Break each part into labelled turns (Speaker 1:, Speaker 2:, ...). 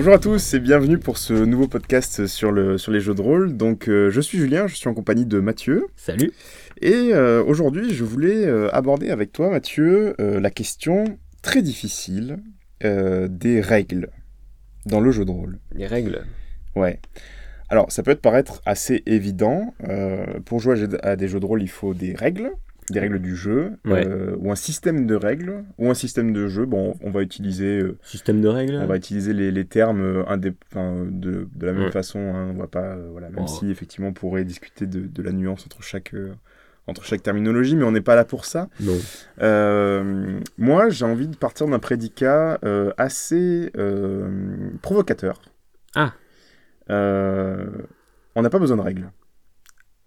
Speaker 1: Bonjour à tous et bienvenue pour ce nouveau podcast sur, le, sur les jeux de rôle. Donc euh, je suis Julien, je suis en compagnie de Mathieu.
Speaker 2: Salut.
Speaker 1: Et euh, aujourd'hui je voulais euh, aborder avec toi Mathieu la question très difficile des règles dans le jeu de rôle.
Speaker 2: Les règles.
Speaker 1: Ouais. Alors ça peut te paraître assez évident. pour jouer à des jeux de rôle il faut des règles. Des règles du jeu,
Speaker 2: Ouais.
Speaker 1: euh, ou un système de règles, ou un système de jeu. Bon, on va utiliser euh,
Speaker 2: Système de règles.
Speaker 1: On va utiliser les, les termes euh, indép- de, de la même
Speaker 2: Ouais.
Speaker 1: façon. hein, on va pas, euh, voilà, même
Speaker 2: Oh.
Speaker 1: si effectivement on pourrait discuter de, de la nuance entre chaque, entre chaque terminologie, mais on n'est pas là pour ça.
Speaker 2: Non.
Speaker 1: Moi, j'ai envie de partir d'un prédicat assez provocateur.
Speaker 2: Ah.
Speaker 1: On n'a pas besoin de règles.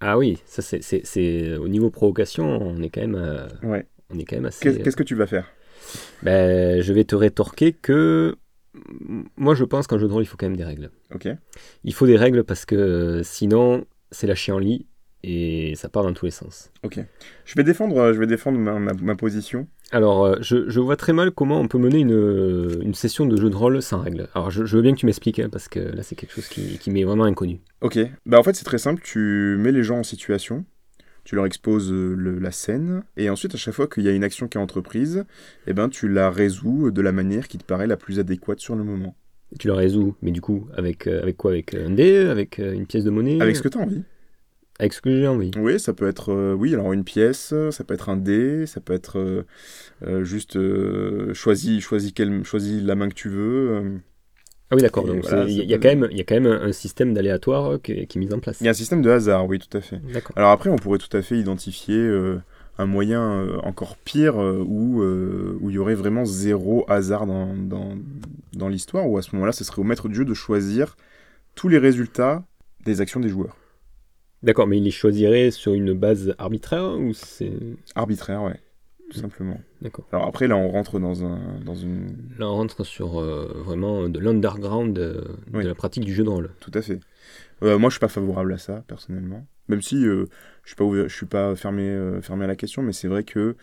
Speaker 2: Ah oui, ça c'est, c'est, c'est- au niveau provocation, on est quand même, euh,
Speaker 1: Ouais.
Speaker 2: on est quand même assez.
Speaker 1: Qu'est- Qu'est-ce que tu vas faire?
Speaker 2: Ben, je vais te rétorquer que moi je pense qu'un jeu de rôle il faut quand même des règles.
Speaker 1: Ok.
Speaker 2: Il faut des règles parce que euh, sinon c'est la lit et ça part dans tous les sens.
Speaker 1: Ok. Je vais défendre, euh, je vais défendre ma, ma- ma position.
Speaker 2: Alors, euh, je, je vois très mal comment on peut mener une, une session de jeu de rôle sans règles. Alors, je, je veux bien que tu m'expliques, hein, parce que là, c'est quelque chose qui, qui m'est vraiment inconnu.
Speaker 1: Ok, bah en fait c'est très simple, tu mets les gens en situation, tu leur exposes euh, le- la scène, et ensuite à chaque fois qu'il y a une action qui est entreprise, eh ben tu la résous de la manière qui te paraît la plus adéquate sur le moment.
Speaker 2: Tu le résous, mais du coup, avec, euh, avec quoi? Avec un dé? Avec euh, une pièce de monnaie?
Speaker 1: Avec ce que tu as envie.
Speaker 2: J'ai envie.
Speaker 1: Oui, ça peut être, euh, oui, alors une pièce, ça peut être un dé, ça peut être euh, euh, juste euh, choisis, choisis, choisis la main que tu veux.
Speaker 2: Ah oui, d'accord. Donc, il y, a- y quand même- il y a quand même un un système d'aléatoire qui, qui est mis en place.
Speaker 1: Il y a un système de hasard, oui, tout à fait.
Speaker 2: D'accord.
Speaker 1: Alors après, on pourrait tout à fait identifier un moyen encore pire où, où il y aurait vraiment zéro hasard dans, dans, dans l'histoire, où à ce moment-là, ce serait au maître du jeu de choisir tous les résultats des actions des joueurs.
Speaker 2: D'accord, mais il les choisirait sur une base arbitraire ou c'est.
Speaker 1: Arbitraire, ouais, tout simplement.
Speaker 2: D'accord.
Speaker 1: Alors après, là, on rentre dans, un, dans une...
Speaker 2: Là, on rentre sur euh, vraiment de l'underground euh,
Speaker 1: Oui.
Speaker 2: de la pratique du jeu de rôle.
Speaker 1: Tout à fait. Euh, moi, je suis pas favorable à ça, personnellement. Même si euh, je suis pas, ouvert- je suis pas fermé, euh, fermé à la question, mais c'est vrai que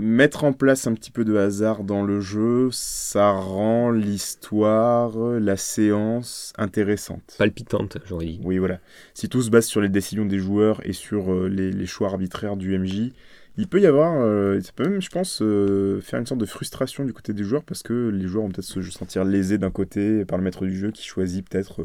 Speaker 1: mettre en place un petit peu de hasard dans le jeu, ça rend l'histoire, la séance intéressante.
Speaker 2: Palpitante, j'aurais dit.
Speaker 1: Oui, voilà. Si tout se base sur les décisions des joueurs et sur euh, les, les choix arbitraires du MJ, il peut y avoir, euh, ça peut même, je pense, euh, faire une sorte de frustration du côté des joueurs parce que les joueurs vont peut-être se sentir lésés d'un côté par le maître du jeu qui choisit peut-être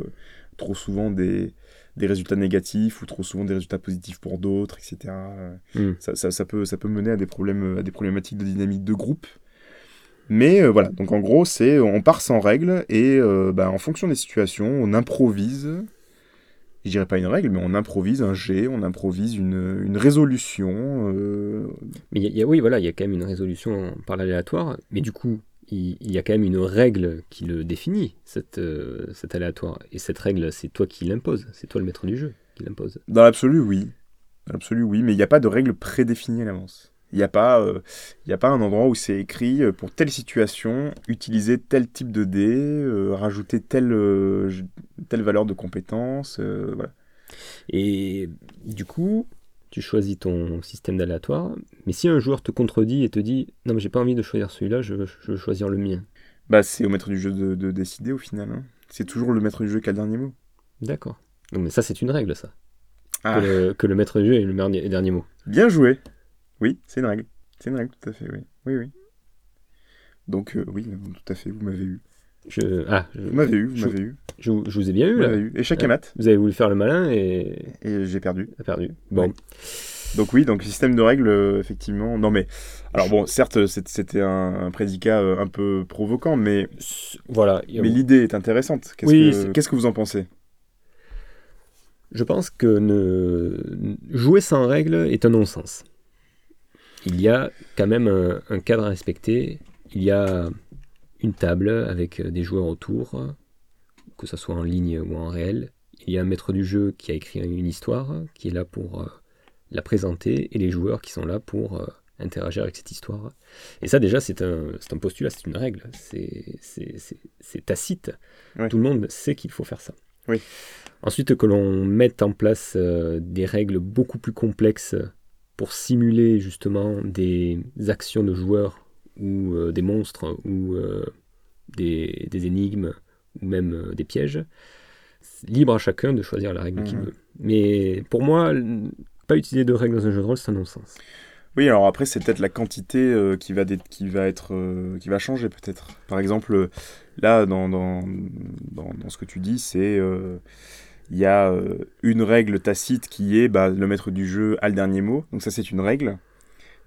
Speaker 1: trop souvent des, des résultats négatifs ou trop souvent des résultats positifs pour d'autres, etc.
Speaker 2: Hmm.
Speaker 1: Ça, ça- ça peut, ça peut mener à des, problèmes, à des problématiques de dynamique de groupe. Mais euh, voilà, donc en gros, c'est on part sans règles et euh, bah, en fonction des situations, on improvise. Je dirais pas une règle, mais on improvise un jet, on improvise une, une résolution. euh,
Speaker 2: Mais y a- y a- oui, voilà, il y a quand même une résolution par l'aléatoire, mais du coup, il, il y a quand même une règle qui le définit, cette, euh, cet aléatoire. Et cette règle, c'est toi qui l'impose, c'est toi le maître du jeu qui l'impose.
Speaker 1: Dans l'absolu, oui. Dans l'absolu, oui, mais il n'y a pas de règle prédéfinie à l'avance. Il n'y a, pas, euh, y a pas un endroit où c'est écrit euh, pour telle situation, utiliser tel type de dé, euh, rajouter telle, euh, telle valeur de compétence. voilà.
Speaker 2: Et du coup, tu choisis ton système d'aléatoire, mais si un joueur te contredit et te dit non, mais j'ai pas envie de choisir celui-là, je veux, je veux choisir le mien.
Speaker 1: Bah, c'est au maître du jeu de, de décider au final. hein. C'est toujours le maître du jeu qui a le dernier mot.
Speaker 2: D'accord. Non, mais ça, c'est une règle, ça.
Speaker 1: Ah,
Speaker 2: Que, le, que le maître du jeu ait le dernier, dernier mot.
Speaker 1: bien joué. Oui, c'est une règle. C'est une règle, tout à fait, oui. Oui, oui. Donc, euh, oui, tout à fait, vous m'avez eu.
Speaker 2: Je, ah, je,
Speaker 1: Vous m'avez eu, vous
Speaker 2: je-
Speaker 1: m'avez eu.
Speaker 2: je, vous- je vous ai bien eu,
Speaker 1: Vous
Speaker 2: là.
Speaker 1: eu. Et
Speaker 2: Ouais.
Speaker 1: mat.
Speaker 2: Vous avez voulu faire le malin et
Speaker 1: Et j'ai perdu.
Speaker 2: a perdu. Bon,
Speaker 1: Ouais. Donc oui, donc système de règles, euh, effectivement. Non mais, alors bon, certes, c'était un, un prédicat euh, un peu provoquant, mais,
Speaker 2: voilà.
Speaker 1: mais l'idée est intéressante. Qu'est-ce
Speaker 2: Oui,
Speaker 1: que vous en pensez?
Speaker 2: Je pense que ne... jouer sans règles est un non-sens. Il y a quand même un, un cadre à respecter. Il y a une table avec des joueurs autour, que ce soit en ligne ou en réel. Il y a un maître du jeu qui a écrit une histoire, qui est là pour euh, la présenter, et les joueurs qui sont là pour euh, interagir avec cette histoire. Et ça, déjà, c'est un, un postulat, c'est une règle, c'est tacite.
Speaker 1: Ouais.
Speaker 2: Tout le monde sait qu'il faut faire ça.
Speaker 1: Oui.
Speaker 2: Ensuite, que l'on mette en place euh, des règles beaucoup plus complexes pour simuler justement des actions de joueurs ou euh, des monstres ou euh, des, des énigmes ou même euh, des pièges. Libre à chacun de choisir la règle qu'il
Speaker 1: Mhm.
Speaker 2: veut. Mais pour moi, pas utiliser de règles dans un jeu de rôle, c'est un non-sens.
Speaker 1: Oui, alors après, c'est peut-être la quantité euh, qui, va qui va être euh, qui va changer peut-être. Par exemple, là, dans, dans, dans, dans ce que tu dis, c'est euh, il y a une règle tacite qui est bah, le maître du jeu a le dernier mot. Donc ça, c'est une règle.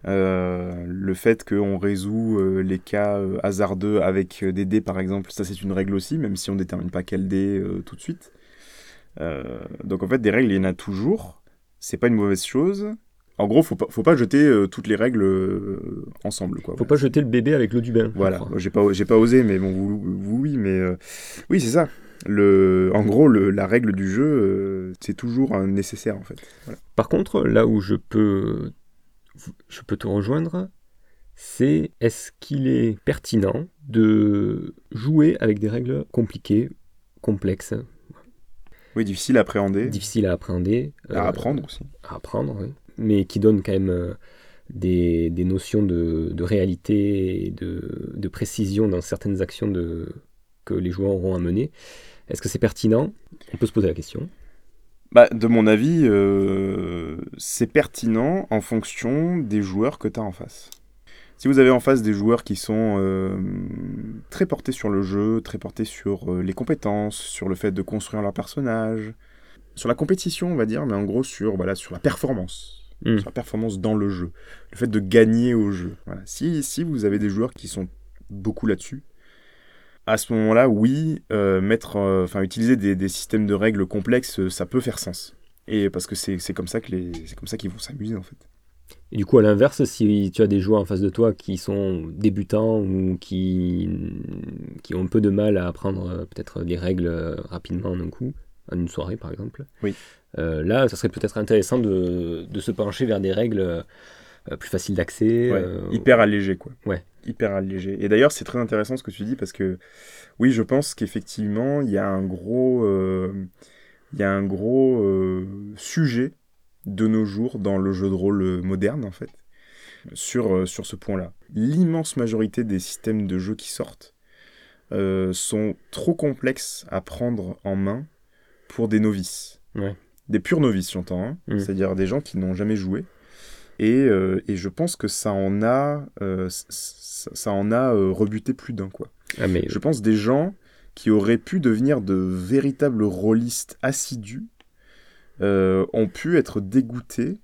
Speaker 1: Euh, le fait qu'on résout euh, les cas euh, hasardeux avec des dés, par exemple, ça, c'est une règle aussi, même si on détermine pas quel dé tout de suite. Donc en fait, des règles, il y en a toujours. C'est pas une mauvaise chose. En gros, faut pas, faut pas jeter toutes les règles ensemble, quoi.
Speaker 2: Faut pas jeter le bébé avec l'eau du bain.
Speaker 1: Voilà, j'ai pas, j'ai pas osé, mais bon, vous, vous, oui, mais oui, c'est ça. Le, en gros, le, la règle du jeu, c'est toujours un nécessaire en fait. Voilà.
Speaker 2: Par contre, là où je peux, je peux te rejoindre, c'est est-ce qu'il est pertinent de jouer avec des règles compliquées, complexes,
Speaker 1: Oui, difficile à appréhender,
Speaker 2: difficiles à appréhender,
Speaker 1: à
Speaker 2: euh,
Speaker 1: apprendre aussi.
Speaker 2: à apprendre, oui, mais qui donnent quand même euh, des, des notions de, de réalité et de, de précision dans certaines actions de, que les joueurs auront à mener. Est-ce que c'est pertinent? On peut se poser la question.
Speaker 1: Bah, de mon avis, euh, c'est pertinent en fonction des joueurs que tu as en face. Si vous avez en face des joueurs qui sont euh, très portés sur le jeu, très portés sur euh, les compétences, sur le fait de construire leur personnage, sur la compétition, on va dire, mais en gros sur, voilà, sur la performance,
Speaker 2: Mm.
Speaker 1: sur la performance dans le jeu, le fait de gagner au jeu. Voilà. Si, si vous avez des joueurs qui sont beaucoup là-dessus, à ce moment-là, oui, euh, mettre, euh, utiliser des, des systèmes de règles complexes, euh, ça peut faire sens. Et parce que c'est comme ça que les, c'est comme ça qu'ils vont s'amuser en fait.
Speaker 2: Et du coup, à l'inverse, si tu as des joueurs en face de toi qui sont débutants ou qui, qui ont un peu de mal à apprendre peut-être des règles rapidement en un coup, en une soirée par exemple,
Speaker 1: Oui.
Speaker 2: euh, là, ça serait peut-être intéressant de, de se pencher vers des règles plus faciles d'accès.
Speaker 1: Ouais, hyper allégé quoi.
Speaker 2: Ouais.
Speaker 1: Hyper allégé. Et d'ailleurs, c'est très intéressant ce que tu dis parce que oui, je pense qu'effectivement, il y a un gros, euh, il y a un gros euh, sujet de nos jours dans le jeu de rôle euh, moderne en fait sur euh, sur ce point-là. L'immense majorité des systèmes de jeu qui sortent sont trop complexes à prendre en main pour des novices.
Speaker 2: Ouais.
Speaker 1: Des purs novices, j'entends. hein.
Speaker 2: Mm.
Speaker 1: C'est-à-dire des gens qui n'ont jamais joué. Et, euh, et je pense que ça en a, euh, ça en a euh, rebuté plus d'un. quoi.
Speaker 2: ah, mais,
Speaker 1: Je pense des gens qui auraient pu devenir de véritables rôlistes assidus ont pu être dégoûtés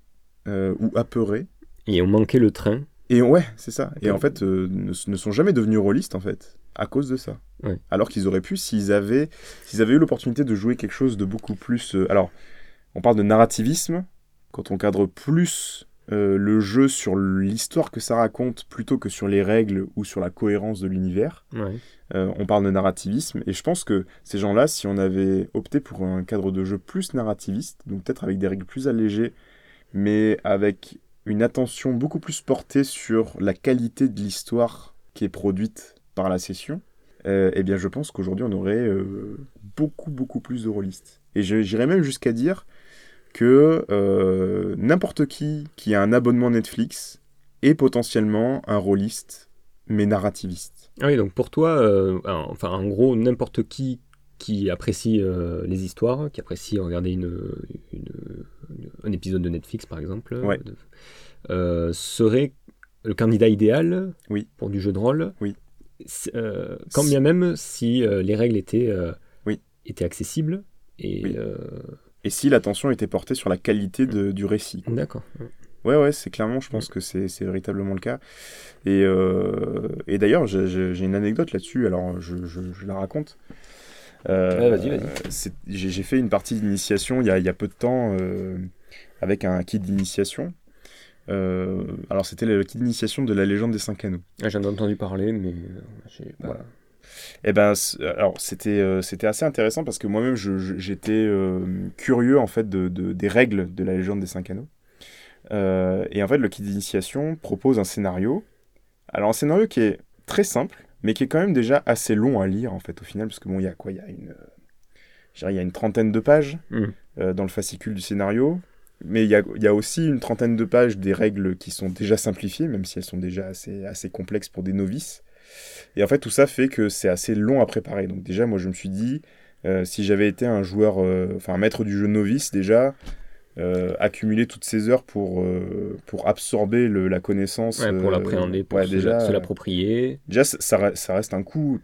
Speaker 1: ou apeurés.
Speaker 2: Et on manquait le train.
Speaker 1: Et ouais, c'est ça. Et en fait, ne, ne sont jamais devenus rôlistes en fait à cause de ça.
Speaker 2: Ouais.
Speaker 1: Alors qu'ils auraient pu s'ils avaient, s'ils avaient eu l'opportunité de jouer quelque chose de beaucoup plus. alors, on parle de narrativisme quand on cadre plus euh, le jeu sur l'histoire que ça raconte plutôt que sur les règles ou sur la cohérence de l'univers.
Speaker 2: Ouais.
Speaker 1: Euh, on parle de narrativisme et je pense que ces gens-là, si on avait opté pour un cadre de jeu plus narrativiste, donc peut-être avec des règles plus allégées, mais avec une attention beaucoup plus portée sur la qualité de l'histoire qui est produite par la session, euh, eh bien je pense qu'aujourd'hui on aurait beaucoup beaucoup plus de rôlistes. Et je- j'irais même jusqu'à dire que euh, n'importe qui qui a un abonnement Netflix est potentiellement un rôliste, mais narrativiste.
Speaker 2: Ah oui, donc pour toi, euh, en- enfin en gros, n'importe qui qui apprécie euh, les histoires, qui apprécie regarder une, une- une- un épisode de Netflix par exemple,
Speaker 1: Ouais.
Speaker 2: serait le candidat idéal
Speaker 1: Oui.
Speaker 2: pour du jeu de rôle.
Speaker 1: Oui.
Speaker 2: Quand bien même si les règles étaient,
Speaker 1: Oui.
Speaker 2: étaient accessibles. Et
Speaker 1: Oui. Et si l'attention était portée sur la qualité de- du récit.
Speaker 2: d'accord.
Speaker 1: Ouais, ouais, c'est clairement, je pense que c'est c'est véritablement le cas. Et, euh, et d'ailleurs, j'ai- une anecdote là-dessus, alors je, je- je la raconte. Euh,
Speaker 2: Ouais, vas-y, vas-y.
Speaker 1: J'ai fait une partie d'initiation il y a, il y a peu de temps euh, avec un kit d'initiation. Alors, c'était le kit d'initiation de la légende des cinq anneaux.
Speaker 2: Ah, J'en ai entendu parler, mais pas-
Speaker 1: Voilà. Eh ben, alors c'était euh, c'était assez intéressant parce que moi-même j'étais euh, curieux en fait de, de- des règles de la légende des cinq anneaux. Euh, et en fait, le kit d'initiation propose un scénario. Alors un scénario qui est très simple, mais qui est quand même déjà assez long à lire en fait au final parce que bon, il y a quoi? Il y a une, il y a une trentaine de pages euh, dans le fascicule du scénario. Mais il y a, il y a aussi une trentaine de pages des règles qui sont déjà simplifiées, même si elles sont déjà assez, assez complexes pour des novices. Et en fait, tout ça fait que c'est assez long à préparer. Donc déjà, moi, je me suis dit, euh, si j'avais été un joueur, euh, enfin un maître du jeu novice déjà, euh, accumuler toutes ces heures pour, pour absorber le, la connaissance.
Speaker 2: Ouais, pour l'appréhender, pour
Speaker 1: ouais,
Speaker 2: se,
Speaker 1: déjà,
Speaker 2: se l'approprier.
Speaker 1: déjà ça, ça re- ça reste un coût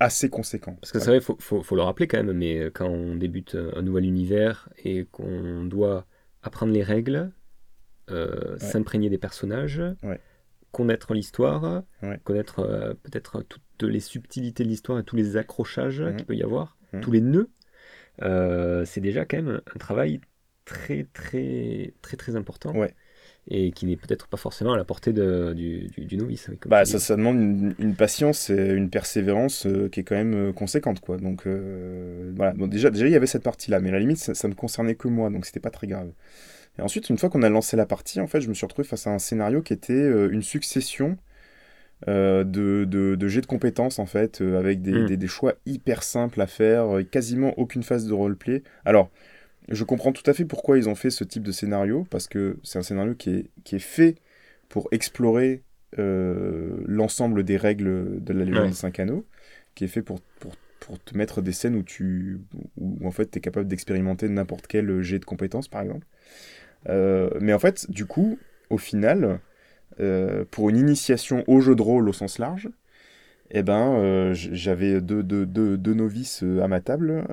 Speaker 1: assez conséquent.
Speaker 2: Parce que c'est vrai, il faut, faut, faut le rappeler quand même, mais quand on débute un nouvel univers et qu'on doit apprendre les règles, euh, s'imprégner des personnages,
Speaker 1: Ouais.
Speaker 2: Connaître l'histoire,
Speaker 1: Ouais.
Speaker 2: connaître euh, peut-être toutes les subtilités de l'histoire et tous les accrochages
Speaker 1: Mhm.
Speaker 2: qu'il peut y avoir,
Speaker 1: Mhm.
Speaker 2: tous les nœuds, euh, c'est déjà quand même un travail très très très très important.
Speaker 1: Ouais.
Speaker 2: Et qui n'est peut-être pas forcément à la portée de- du, du, du novice. oui,
Speaker 1: Bah, ça, demande une, une patience et une persévérance euh, qui est quand même conséquente, quoi. Donc, voilà. Déjà, déjà, il y avait cette partie-là, mais à la limite, ça, ça ne concernait que moi, donc c'était pas très grave. Et ensuite, une fois qu'on a lancé la partie, en fait, je me suis retrouvé face à un scénario qui était euh, une succession euh, de, de, de jets de compétences, en fait, euh, avec des,
Speaker 2: Mm.
Speaker 1: des, des choix hyper simples à faire, euh, quasiment aucune phase de roleplay. Alors, je comprends tout à fait pourquoi ils ont fait ce type de scénario, parce que c'est un scénario qui est, qui est fait pour explorer l'ensemble des règles de la légende
Speaker 2: Ouais.
Speaker 1: des cinq anneaux, qui est fait pour, pour, pour te mettre des scènes où tu où, en fait tu es capable d'expérimenter n'importe quel jet de compétences par exemple. Euh, mais en fait, du coup, au final, euh, pour une initiation au jeu de rôle au sens large, eh ben, euh, j'avais deux, deux, deux, deux novices à ma table.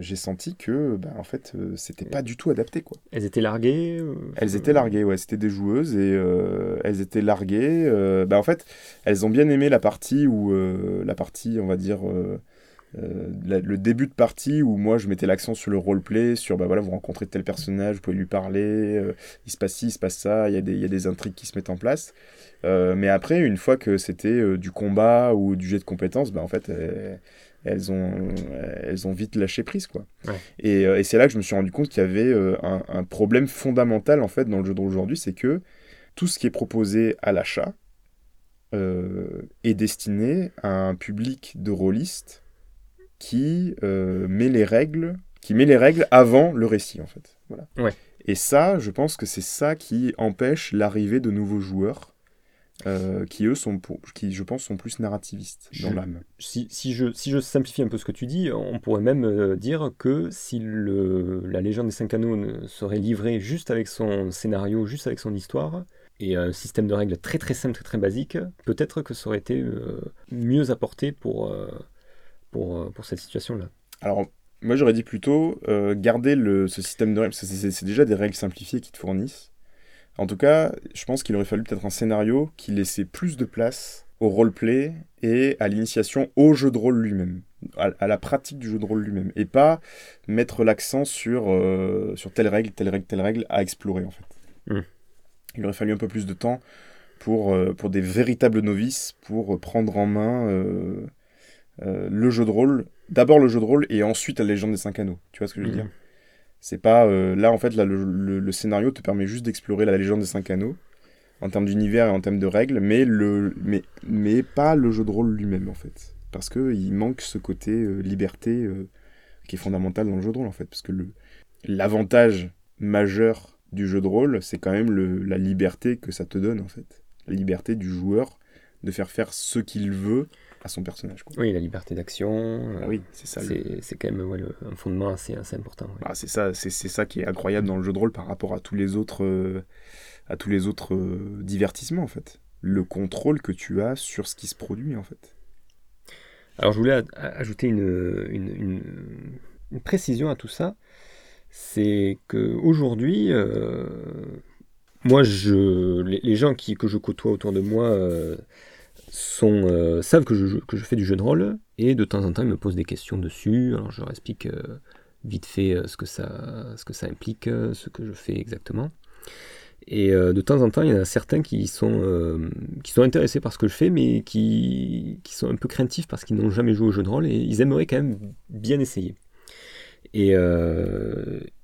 Speaker 1: J'ai senti que, ben, en fait, c'était pas du tout adapté, quoi.
Speaker 2: Elles étaient larguées
Speaker 1: Elles étaient larguées, ouais, c'était des joueuses et elles étaient larguées. bah, en fait, elles ont bien aimé la partie où, la partie, on va dire, euh, la- le début de partie où moi je mettais l'accent sur le roleplay, sur bah voilà, vous rencontrez tel personnage, vous pouvez lui parler, euh, il se passe ci, il se passe ça, il y, a des- il y a des intrigues qui se mettent en place. Euh, mais après, une fois que c'était du combat ou du jet de compétences, bah, en fait, elles, ont, elles ont vite lâché prise, quoi.
Speaker 2: Ouais.
Speaker 1: Et, et c'est là que je me suis rendu compte qu'il y avait un, un problème fondamental en fait dans le jeu de rôle aujourd'hui, c'est que tout ce qui est proposé à l'achat euh, est destiné à un public de rôlistes qui euh, met les règles, qui met les règles avant le récit en fait. Voilà.
Speaker 2: Ouais.
Speaker 1: Et ça, je pense que c'est ça qui empêche l'arrivée de nouveaux joueurs. euh, qui eux sont pour- qui je pense sont plus narrativistes dans l'âme.
Speaker 2: si, si je, si je simplifie un peu ce que tu dis, on pourrait même euh, dire que si le, la légende des cinq anneaux ne serait livrée juste avec son scénario, juste avec son histoire, et un système de règles très très simple, très très basique, peut-être que ça aurait été euh, mieux apporté pour, pour, euh, pour cette situation-là.
Speaker 1: Alors, moi j'aurais dit plutôt euh, garder le, ce système de règles, parce que c'est déjà des règles simplifiées qui te fournissent. En tout cas, je pense qu'il aurait fallu peut-être un scénario qui laissait plus de place au roleplay et à l'initiation au jeu de rôle lui-même, à, à la pratique du jeu de rôle lui-même, et pas mettre l'accent sur, euh, sur telle règle, telle règle, telle règle à explorer en fait.
Speaker 2: Mm.
Speaker 1: Il aurait fallu un peu plus de temps pour, euh, pour des véritables novices, pour prendre en main euh, le jeu de rôle, d'abord le jeu de rôle et ensuite la légende des cinq anneaux. Tu vois ce que je veux
Speaker 2: Mhm.
Speaker 1: dire? C'est pas euh, là en fait là le, le- le scénario te permet juste d'explorer la légende des cinq anneaux en termes d'univers et en termes de règles, mais le mais mais pas le jeu de rôle lui-même en fait, parce que il manque ce côté euh, liberté qui est fondamental dans le jeu de rôle en fait, parce que le l'avantage majeur du jeu de rôle, c'est quand même le, la liberté que ça te donne en fait, la liberté du joueur de faire faire ce qu'il veut à son personnage. Quoi.
Speaker 2: Oui, la liberté d'action, euh,
Speaker 1: Ah oui, c'est ça. le-
Speaker 2: c'est quand même ouais, le- un fondement assez, assez important. ouais.
Speaker 1: Bah, c'est ça, c'est c'est ça qui est incroyable dans le jeu de rôle par rapport à tous les autres, euh, à tous les autres euh, divertissements en fait. Le contrôle que tu as sur ce qui se produit en fait.
Speaker 2: Alors je voulais a- ajouter une, une, une- une précision à tout ça, c'est que aujourd'hui, euh, moi, je, les, les gens qui, que je côtoie autour de moi euh, savent que je, fais du jeu de rôle et de temps en temps ils me posent des questions dessus. Alors je leur explique euh, vite fait euh, ce que ça, implique, ce que je fais exactement. Et de temps en temps, il y en a certains qui sont, intéressés par ce que je fais, mais qui, sont un peu craintifs parce qu'ils n'ont jamais joué au jeu de rôle et ils aimeraient quand même bien essayer. Et,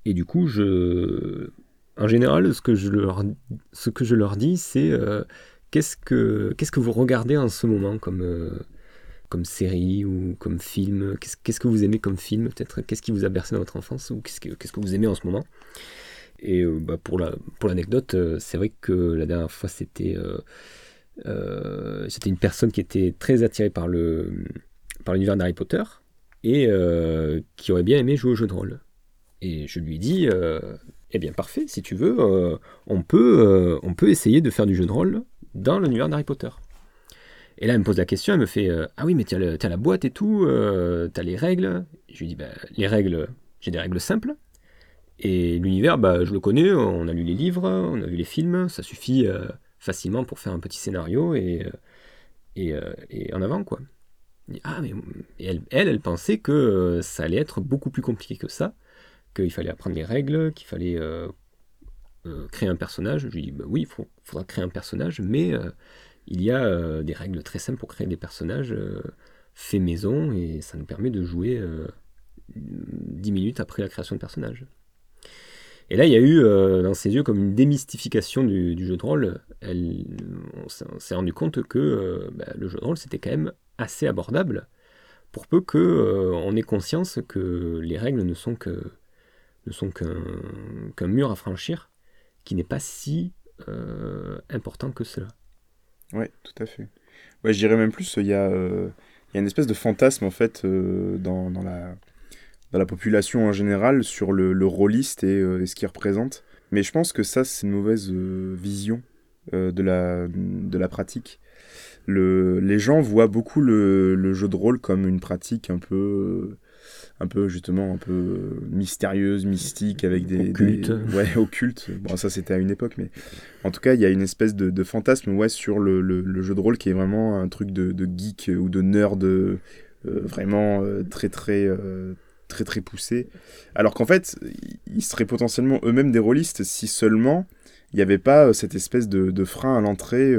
Speaker 2: du coup, en général, ce que je leur, dis, c'est qu'est-ce que vous regardez en ce moment comme, euh, série ou comme film? Qu'est-ce que vous aimez comme film Peut-être? Qu'est-ce qui vous a bercé dans votre enfance ou qu'est-ce que, vous aimez en ce moment? Et euh, bah, pour la pour l'anecdote, euh, c'est vrai que la dernière fois c'était une personne qui était très attirée par le par l'univers d'Harry Potter et qui aurait bien aimé jouer au jeu de rôle. Et je lui ai dit, eh bien parfait, si tu veux, on peut essayer de faire du jeu de rôle dans l'univers d'Harry Potter. Et là, elle me pose la question, elle me fait euh, Ah oui, mais tu as, la boîte et tout, euh, tu as les règles. je lui dis bah, Les règles, j'ai des règles simples. Et l'univers, bah, je le connais, on a lu les livres, on a vu les films, ça suffit euh, facilement pour faire un petit scénario et, et, en avant, quoi. ah, mais elle, elle, pensait que ça allait être beaucoup plus compliqué que ça, qu'il fallait apprendre les règles, qu'il fallait créer un personnage. Je lui dis bah, Oui, il faudra créer un personnage, mais il y a euh, des règles très simples pour créer des personnages euh, faits maison et ça nous permet de jouer 10 euh, minutes après la création de personnage. Et là, il y a eu dans ses yeux comme une démystification du, jeu de rôle. Elle, on s'est rendu compte que bah, le jeu de rôle, c'était quand même assez abordable, pour peu que on ait conscience que les règles ne sont que ne sont qu'un mur à franchir qui n'est pas si important que cela.
Speaker 1: Oui, tout à fait. Ouais, je dirais même plus, il y, a, euh, y a une espèce de fantasme en fait euh, dans, dans, la, dans la population en général sur le, le rôliste et, euh, ce qu'il représente. Mais je pense que ça, c'est une mauvaise vision de, la, de la pratique. Le, les gens voient beaucoup le, le, jeu de rôle comme une pratique un peu un peu justement un peu mystérieuse, mystique, avec des...
Speaker 2: Occulte.
Speaker 1: ouais, occulte. Bon, ça c'était à une époque, mais en tout cas, il y a une espèce de, fantasme ouais, sur le, le, jeu de rôle qui est vraiment un truc de, de geek ou de nerd euh, vraiment euh, très très... Euh, très très poussé alors qu'en fait ils seraient potentiellement eux-mêmes des rôlistes si seulement il n'y avait pas cette espèce de, de frein à l'entrée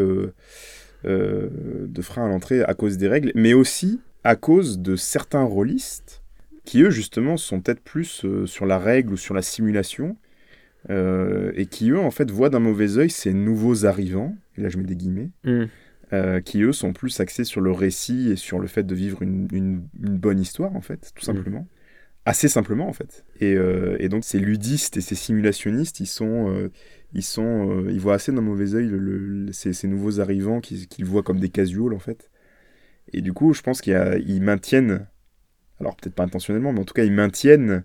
Speaker 1: de frein à l'entrée à cause des règles mais aussi à cause de certains rôlistes qui eux justement sont peut-être plus euh, sur la règle ou sur la simulation, euh, et qui eux en fait voient d'un mauvais oeil ces nouveaux arrivants, et là je mets des guillemets, mm. euh, qui eux sont plus axés sur le récit et sur le fait de vivre une, une, bonne histoire en fait, tout mm. Assez simplement en fait. Et, et donc ces ludistes et ces simulationnistes, ils sont ils sont ils voient assez d'un mauvais oeil le, ces, ces, nouveaux arrivants qu'ils voient comme des casuals en fait et du coup je pense qu'ils maintiennent alors peut-être pas intentionnellement, mais en tout cas ils maintiennent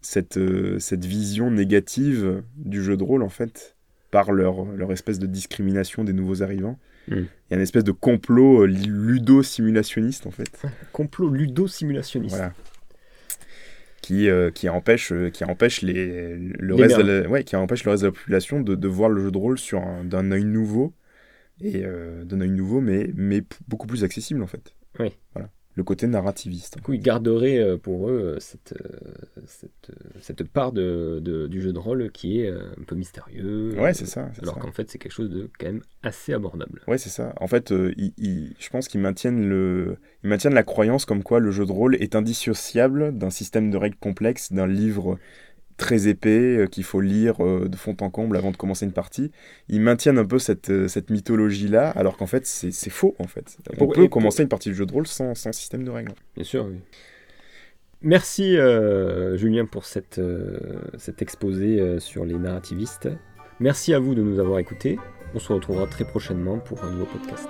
Speaker 1: cette, euh, cette vision négative du jeu de rôle en fait par leur, leur espèce de discrimination des nouveaux arrivants. Hmm. Il y a une espèce de complot euh, ludo-simulationniste en fait.
Speaker 2: complot ludo-simulationniste. Voilà.
Speaker 1: Qui, euh, qui, empêche, qui empêche les, le reste de la, ouais, qui empêche le reste de la population de, de voir le jeu de rôle sur d'un œil nouveau et d'un œil nouveau mais, mais beaucoup plus accessible en fait.
Speaker 2: Oui.
Speaker 1: Voilà le côté narrativiste.
Speaker 2: Du coup, ils garderaient euh, pour eux euh, cette, euh, cette, cette part de, de, du jeu de rôle qui est un peu mystérieux.
Speaker 1: Ouais, c'est ça.
Speaker 2: Alors qu'en fait, c'est quelque chose de quand même assez abordable.
Speaker 1: Ouais, c'est ça. En fait, je pense qu'ils maintiennent, le, ils maintiennent la croyance comme quoi le jeu de rôle est indissociable d'un système de règles complexes, d'un livre très épais euh, qu'il faut lire euh, de fond en comble avant de commencer une partie. Ils maintiennent un peu cette, euh, cette mythologie-là, alors qu'en fait, c'est faux, en fait. On peut commencer une partie du jeu de rôle sans, sans système de règles.
Speaker 2: Bien sûr, oui. Merci Julien pour cette, cet exposé sur les narrativistes. Merci à vous de nous avoir écoutés. On se retrouvera très prochainement pour un nouveau podcast.